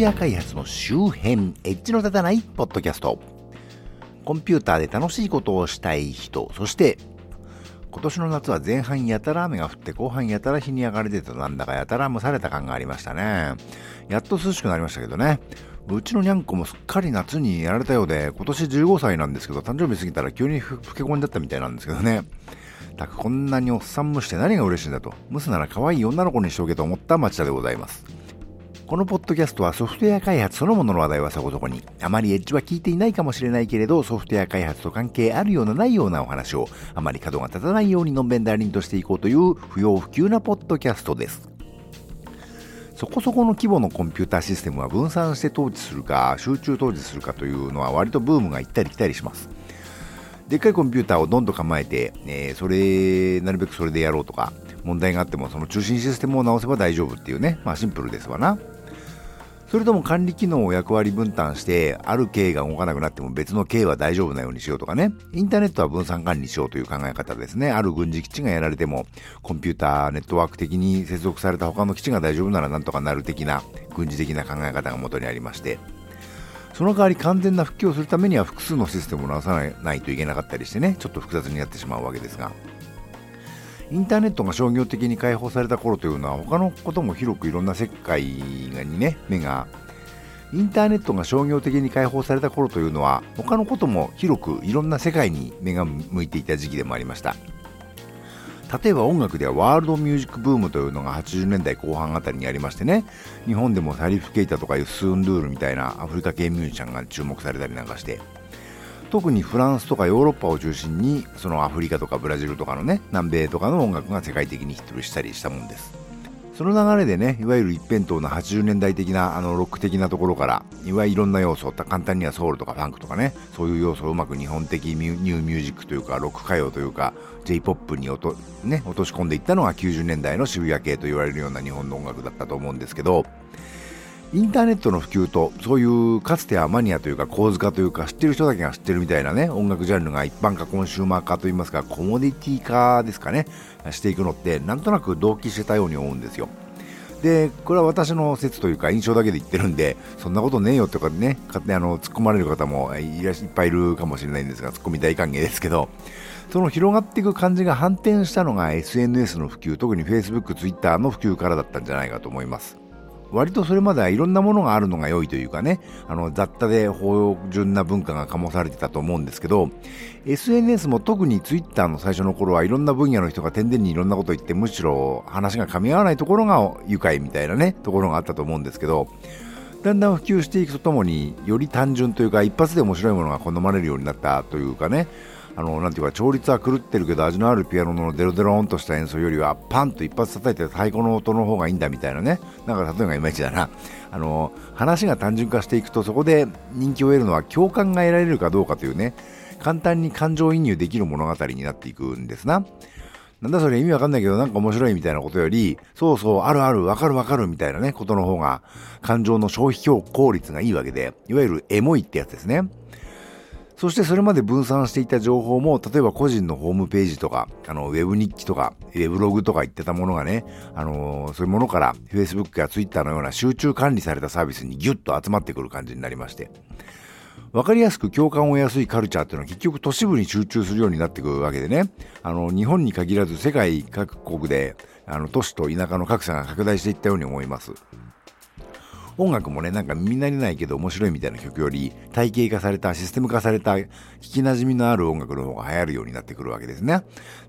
ウェア開発の周辺、エッジの立たないポッドキャスト。コンピューターで楽しいことをしたい人、そして今年の夏は前半やたら雨が降って後半やたら日に焼かれてたなんだかやたら蒸された感がありましたね。やっと涼しくなりましたけどね。うちのにゃんこもすっかり夏にやられたようで、今年15歳なんですけど、誕生日過ぎたら急にふけ込んじゃったみたいなんですけどね。たくこんなにおっさん蒸して何が嬉しいんだと。蒸すなら可愛い女の子にしておけと思った町田でございます。このポッドキャストはソフトウェア開発そのものの話題はそこそこに、あまりエッジは聞いていないかもしれないけれど、ソフトウェア開発と関係あるようなないようなお話を、あまり角が立たないようにのんべんだりんとしていこうという不要不急なポッドキャストです。そこそこの規模のコンピューターシステムは分散して統治するか、集中統治するかというのは割とブームが行ったり来たりします。でっかいコンピューターをどんどん構えて、えー、それ、なるべくそれでやろうとか、問題があってもその中心システムを直せば大丈夫っていうね、まあシンプルですわな。それとも管理機能を役割分担して、ある経が動かなくなっても別の経は大丈夫なようにしようとかね、インターネットは分散管理しようという考え方ですね。ある軍事基地がやられても、コンピューター、ネットワーク的に接続された他の基地が大丈夫ならなんとかなる的な、軍事的な考え方が元にありまして、その代わり完全な復帰をするためには複数のシステムを直さないといけなかったりしてね、ちょっと複雑になってしまうわけですが、インターネットが商業的に開放された頃というのは他のことも広くいろんな世界にね目がインターネットが商業的に開放された頃というのは他のことも広くいろんな世界に目が向いていた時期でもありました。例えば音楽ではワールドミュージックブームというのが80年代後半あたりにありましてね日本でもサリフ・ケイタとかユスーンドゥールみたいなアフリカ系ミュージシャンが注目されたりなんかして特にフランスとかヨーロッパを中心にそのアフリカとかブラジルとかのね南米とかの音楽が世界的にヒットしたりしたもんです。その流れでねいわゆる一辺倒な80年代的なあのロック的なところからいわゆるいろんな要素簡単にはソウルとかファンクとかねそういう要素をうまく日本的ニューミュージックというかロック歌謡というか J-POP に落と,、ね、落とし込んでいったのが90年代の渋谷系と言われるような日本の音楽だったと思うんですけどインターネットの普及とそういうかつてはマニアというか構図化というか知ってる人だけが知ってるみたいなね音楽ジャンルが一般化コンシューマー化といいますかコモディティ化ですかねしていくのってなんとなく同期してたように思うんですよ。でこれは私の説というか印象だけで言ってるんでそんなことねえよとかね勝手にあの突っ込まれる方もいっいっぱいいるかもしれないんですが突っ込み大歓迎ですけどその広がっていく感じが反転したのが SNS の普及特に Facebook、Twitter の普及からだったんじゃないかと思います。割とそれまではいろんなものがあるのが良いというかね、あの雑多で芳醇な文化が醸されてたと思うんですけど、SNS も特に Twitter の最初の頃はいろんな分野の人が点々にいろんなこと言って、むしろ話が噛み合わないところが愉快みたいなね、ところがあったと思うんですけど、だんだん普及していくとともにより単純というか一発で面白いものが好まれるようになったというかねあのなんていうか調律は狂ってるけど味のあるピアノのデロデロンとした演奏よりはパンと一発叩いて太鼓の音の方がいいんだみたいなねなんか例えがいまいちだなあの話が単純化していくとそこで人気を得るのは共感が得られるかどうかというね簡単に感情移入できる物語になっていくんですな。なんだそれ意味わかんないけどなんか面白いみたいなことより、そうそう、あるある、わかるわかるみたいなね、ことの方が、感情の消費効率がいいわけで、いわゆるエモいってやつですね。そしてそれまで分散していた情報も、例えば個人のホームページとか、あの、ウェブ日記とか、ウェブログとか言ってたものがね、あのー、そういうものから Facebook や Twitter のような集中管理されたサービスにギュッと集まってくる感じになりまして、わかりやすく共感を得やすいカルチャーっていうのは結局都市部に集中するようになってくるわけでね、あの、日本に限らず世界各国で、あの、都市と田舎の格差が拡大していったように思います。音楽もね、なんか耳慣れないけど面白いみたいな曲より、体系化された、システム化された、聞き馴染みのある音楽の方が流行るようになってくるわけですね。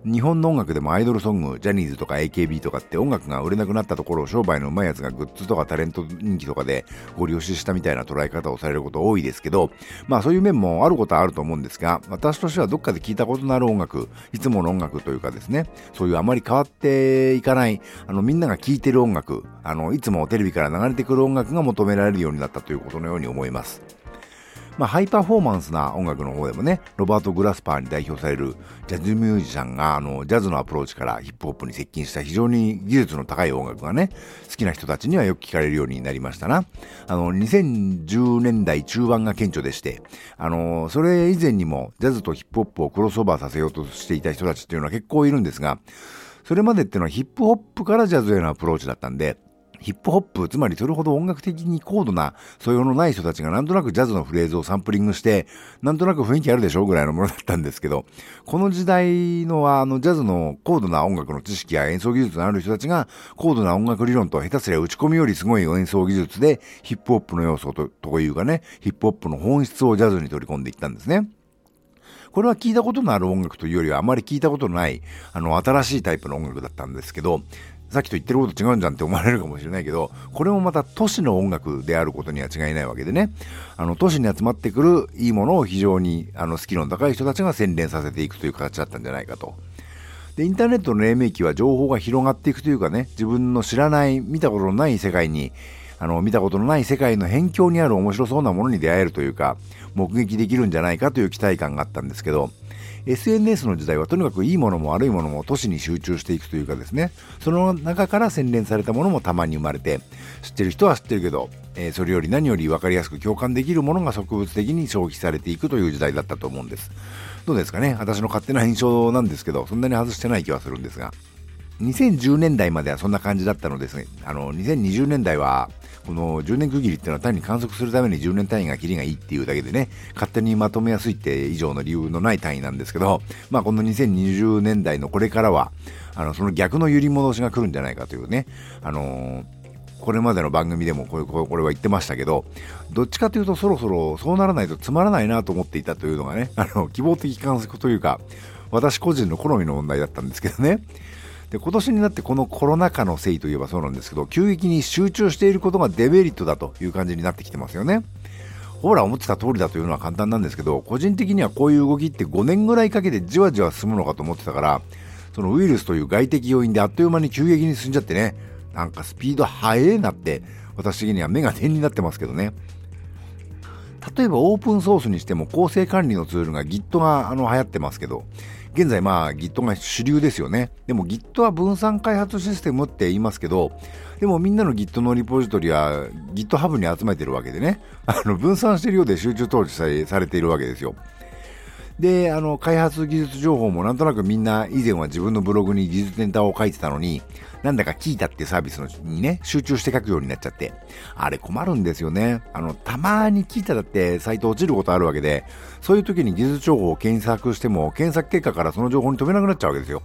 日本の音楽でもアイドルソング、ジャニーズとか AKB とかって音楽が売れなくなったところを商売のうまいやつがグッズとかタレント人気とかでご利用ししたみたいな捉え方をされること多いですけど、まあそういう面もあることはあると思うんですが、私としてはどっかで聞いたことのある音楽、いつもの音楽というかですね、そういうあまり変わっていかない、あのみんなが聴いてる音楽、あのいつもテレビから流れてくる音楽がが求められるようになったということのように思います。まあ、ハイパフォーマンスな音楽の方でもね、ロバート・グラスパーに代表されるジャズミュージシャンが、あの、ジャズのアプローチからヒップホップに接近した非常に技術の高い音楽がね、好きな人たちにはよく聞かれるようになりましたな。あの、2010年代中盤が顕著でして、あの、それ以前にもジャズとヒップホップをクロスオーバーさせようとしていた人たちっていうのは結構いるんですが、それまでっていうのはヒップホップからジャズへのアプローチだったんで、ヒップホップ、つまりそれほど音楽的に高度な素養のない人たちがなんとなくジャズのフレーズをサンプリングして、なんとなく雰囲気あるでしょぐらいのものだったんですけど、この時代のあのジャズの高度な音楽の知識や演奏技術のある人たちが、高度な音楽理論と下手すりゃ打ち込みよりすごい演奏技術で、ヒップホップの要素とというかね、ヒップホップの本質をジャズに取り込んでいったんですね。これは聞いたことのある音楽というよりはあまり聞いたことのない、あの、新しいタイプの音楽だったんですけど、さっきと言ってること違うんじゃんって思われるかもしれないけど、これもまた都市の音楽であることには違いないわけでね、あの、都市に集まってくるいいものを非常に、あの、スキルの高い人たちが洗練させていくという形だったんじゃないかと。で、インターネットの黎明期は情報が広がっていくというかね、自分の知らない、見たことのない世界に、あの、見たことのない世界の辺境にある面白そうなものに出会えるというか、目撃できるんじゃないかという期待感があったんですけど、SNS の時代はとにかくいいものも悪いものも都市に集中していくというかですね、その中から洗練されたものもたまに生まれて、知ってる人は知ってるけど、えー、それより何より分かりやすく共感できるものが植物的に消費されていくという時代だったと思うんです。どうですかね？私の勝手な印象なんですけど、そんなに外してない気はするんですが。2010年代まではそんな感じだったのですね。あの、2020年代は、この10年区切りっていうのは単に観測するために10年単位が切りがいいっていうだけでね、勝手にまとめやすいって以上の理由のない単位なんですけど、まあこの2020年代のこれからは、あの、その逆の揺り戻しが来るんじゃないかというね、あのーこれまでの番組でもこれは言ってましたけど、どっちかというとそろそろそうならないとつまらないなと思っていたというのがね、あの、希望的観測というか、私個人の好みの問題だったんですけどね。で今年になってこのコロナ禍のせいといえばそうなんですけど急激に集中していることがデメリットだという感じになってきてますよね。ほら思ってた通りだというのは簡単なんですけど個人的にはこういう動きって5年ぐらいかけてじわじわ進むのかと思ってたからそのウイルスという外的要因であっという間に急激に進んじゃってねなんかスピード速えなって私的には目が点になってますけどね。例えばオープンソースにしても構成管理のツールが Git があの流行ってますけど現在まあ Git が主流ですよね。でも Git は分散開発システムって言いますけど、でもみんなの Git のリポジトリは GitHub に集めてるわけでね、あの分散してるようで集中統治されされているわけですよ。で、あの、開発技術情報もなんとなくみんな以前は自分のブログに技術ネタを書いてたのに、なんだか聞いたってサービスにね、集中して書くようになっちゃって、あれ困るんですよね。あの、たまに聞いただってサイト落ちることあるわけで、そういう時に技術情報を検索しても、検索結果からその情報に飛べなくなっちゃうわけですよ。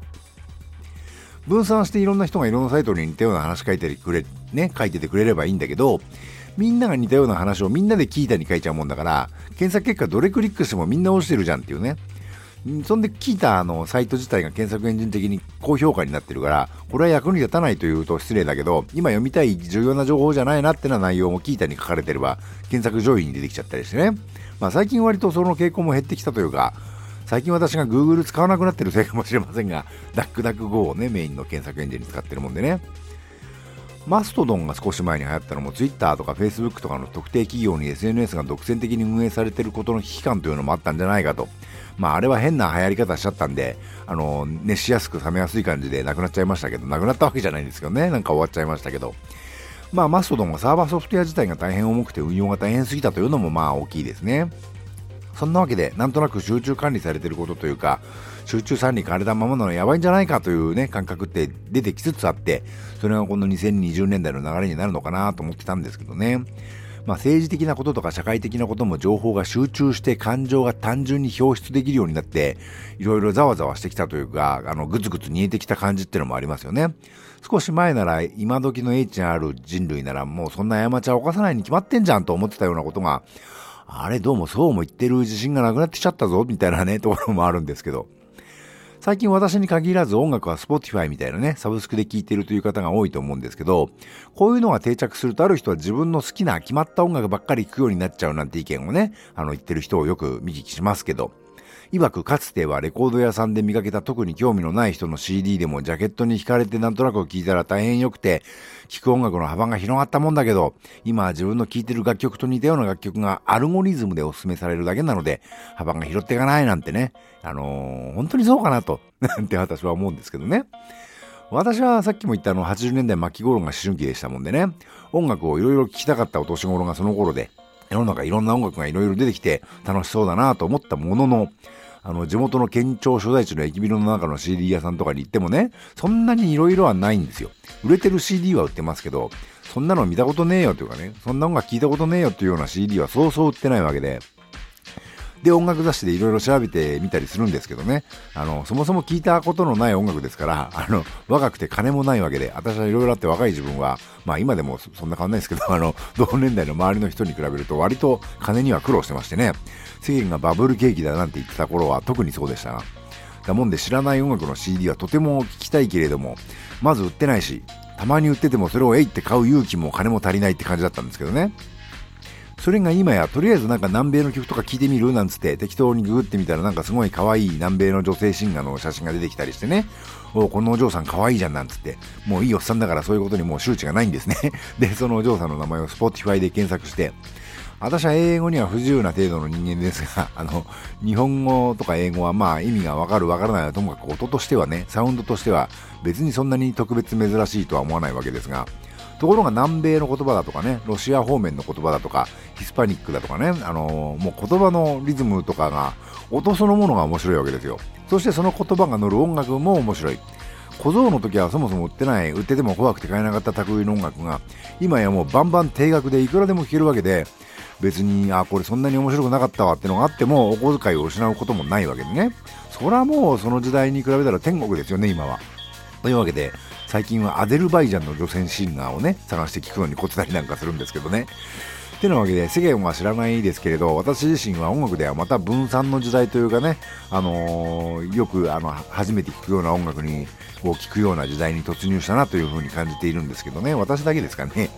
分散していろんな人がいろんなサイトに似たような話書いてくれ、ね、書いててくれればいいんだけど、みんなが似たような話をみんなで聞いたに書いちゃうもんだから、検索結果どれクリックしてもみんな落ちてるじゃんっていうね。そんで聞いたあのサイト自体が検索エンジン的に高評価になってるから、これは役に立たないというと失礼だけど、今読みたい重要な情報じゃないなってな内容も聞いたに書かれてれば、検索上位に出てきちゃったりしてね。まあ最近割とその傾向も減ってきたというか、最近私が Google 使わなくなってるせいかもしれませんが、ダックダック Go をね、メインの検索エンジンに使ってるもんでね。マストドンが少し前に流行ったのも Twitter とか Facebook とかの特定企業に SNS が独占的に運営されていることの危機感というのもあったんじゃないかと。まああれは変な流行り方しちゃったんで、あの、熱しやすく冷めやすい感じでなくなっちゃいましたけど、なくなったわけじゃないんですけどね。なんか終わっちゃいましたけど。まあマストドンはサーバーソフトウェア自体が大変重くて運用が大変すぎたというのもまあ大きいですね。そんなわけで、なんとなく集中管理されてることというか、集中管理されたままなのやばいんじゃないかというね、感覚って出てきつつあって、それがこの2020年代の流れになるのかなと思ってたんですけどね。まあ、政治的なこととか社会的なことも情報が集中して感情が単純に表出できるようになって、いろいろざわざわしてきたというか、あの、ぐつぐつ煮えてきた感じっていうのもありますよね。少し前なら、今時の英知のある人類なら、もうそんな過ちは犯さないに決まってんじゃんと思ってたようなことが、あれどうもそうも言ってる自信がなくなってきちゃったぞ、みたいなね、ところもあるんですけど。最近私に限らず音楽は Spotify みたいなね、サブスクで聴いてるという方が多いと思うんですけど、こういうのが定着するとある人は自分の好きな決まった音楽ばっかり聴くようになっちゃうなんて意見をね、あの言ってる人をよく見聞きしますけど、曰くかつてはレコード屋さんで見かけた特に興味のない人の CD でもジャケットに惹かれてなんとなく聴いたら大変良くて、聴く音楽の幅が広がったもんだけど、今は自分の聴いてる楽曲と似たような楽曲がアルゴリズムでお勧めされるだけなので、幅が拾っていかないなんてね、あのー、本当にそうかなと、なんて私は思うんですけどね。私はさっきも言ったあの80年代末期頃が思春期でしたもんでね、音楽をいろいろ聴きたかったお年頃がその頃で、世の中いろんな音楽がいろいろ出てきて楽しそうだなと思ったものの、あの、地元の県庁所在地の駅ビルの中の CD 屋さんとかに行ってもね、そんなにいろいろはないんですよ。売れてる CD は売ってますけど、そんなの見たことねえよというかね、そんな音楽聞いたことねえよというような CD はそうそう売ってないわけで、で、音楽雑誌でいろいろ調べてみたりするんですけどね、あの、そもそも聞いたことのない音楽ですから、あの、若くて金もないわけで、私はいろいろあって若い自分は、まあ今でもそんな変わんないですけど、あの、同年代の周りの人に比べると割と金には苦労してましてね、世間がバブル景気だなんて言ってた頃は特にそうでした。が、だもんで知らない音楽の CD はとても聞きたいけれども、まず売ってないし、たまに売っててもそれをえいって買う勇気も金も足りないって感じだったんですけどね。それが今や、とりあえずなんか南米の曲とか聞いてみるなんつって適当にググってみたらなんかすごい可愛い南米の女性シンガーの写真が出てきたりしてね、おこのお嬢さん可愛いじゃんなんつって、もういいおっさんだからそういうことにもう周知がないんですね。で、そのお嬢さんの名前を Spotify で検索して、私は英語には不自由な程度の人間ですが、あの、日本語とか英語はまあ意味がわかるわからないはともかく音としてはね、サウンドとしては別にそんなに特別珍しいとは思わないわけですが、ところが南米の言葉だとかね、ロシア方面の言葉だとか、ヒスパニックだとかね、あのー、もう言葉のリズムとかが、音そのものが面白いわけですよ。そしてその言葉が乗る音楽も面白い。小僧の時はそもそも売ってない、売ってても怖くて買えなかった類の音楽が、今やもうバンバン定額でいくらでも聴けるわけで、別に、あ、これそんなに面白くなかったわってのがあっても、お小遣いを失うこともないわけでね。それはもうその時代に比べたら天国ですよね、今は。というわけで、最近はアゼルバイジャンの女性シンガーをね、探して聞くのにコツなりなんかするんですけどね。てなわけで、世間は知らないですけれど、私自身は音楽ではまた分散の時代というかね、あのー、よくあの初めて聴くような音楽にこう聴くような時代に突入したなというふうに感じているんですけどね、私だけですかね。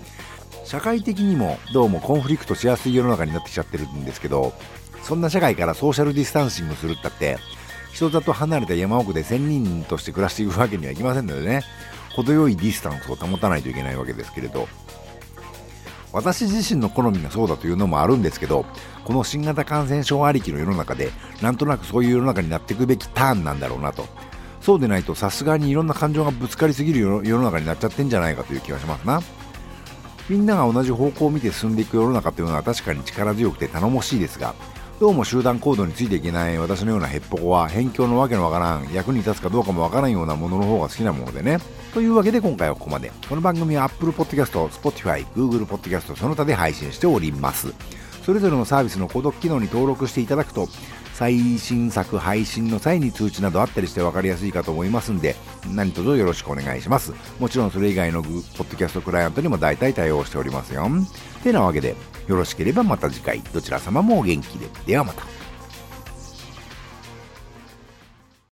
社会的にもどうもコンフリクトしやすい世の中になってきちゃってるんですけど、そんな社会からソーシャルディスタンシングするったって、人里離れた山奥で仙人として暮らしていくわけにはいきませんのでね、程よいディスタンスを保たないといけないわけですけれど私自身の好みがそうだというのもあるんですけどこの新型感染症ありきの世の中でなんとなくそういう世の中になっていくべきターンなんだろうなと。そうでないとさすがにいろんな感情がぶつかりすぎる世の中になっちゃってんじゃないかという気がしますな。みんなが同じ方向を見て進んでいく世の中というのは確かに力強くて頼もしいですがどうも集団行動についていけない私のようなヘッポコは辺境のわけのわからん役に立つかどうかもわからんようなものの方が好きなものでね。というわけで今回はここまで。この番組は Apple Podcast、Spotify、Google Podcast その他で配信しております。それぞれのサービスの購読機能に登録していただくと最新作配信の際に通知などあったりして分かりやすいかと思いますんで何卒よろしくお願いします。もちろんそれ以外のポッドキャストクライアントにも大体対応しておりますよ。てなわけでよろしければまた次回。どちら様もお元気で。ではまた。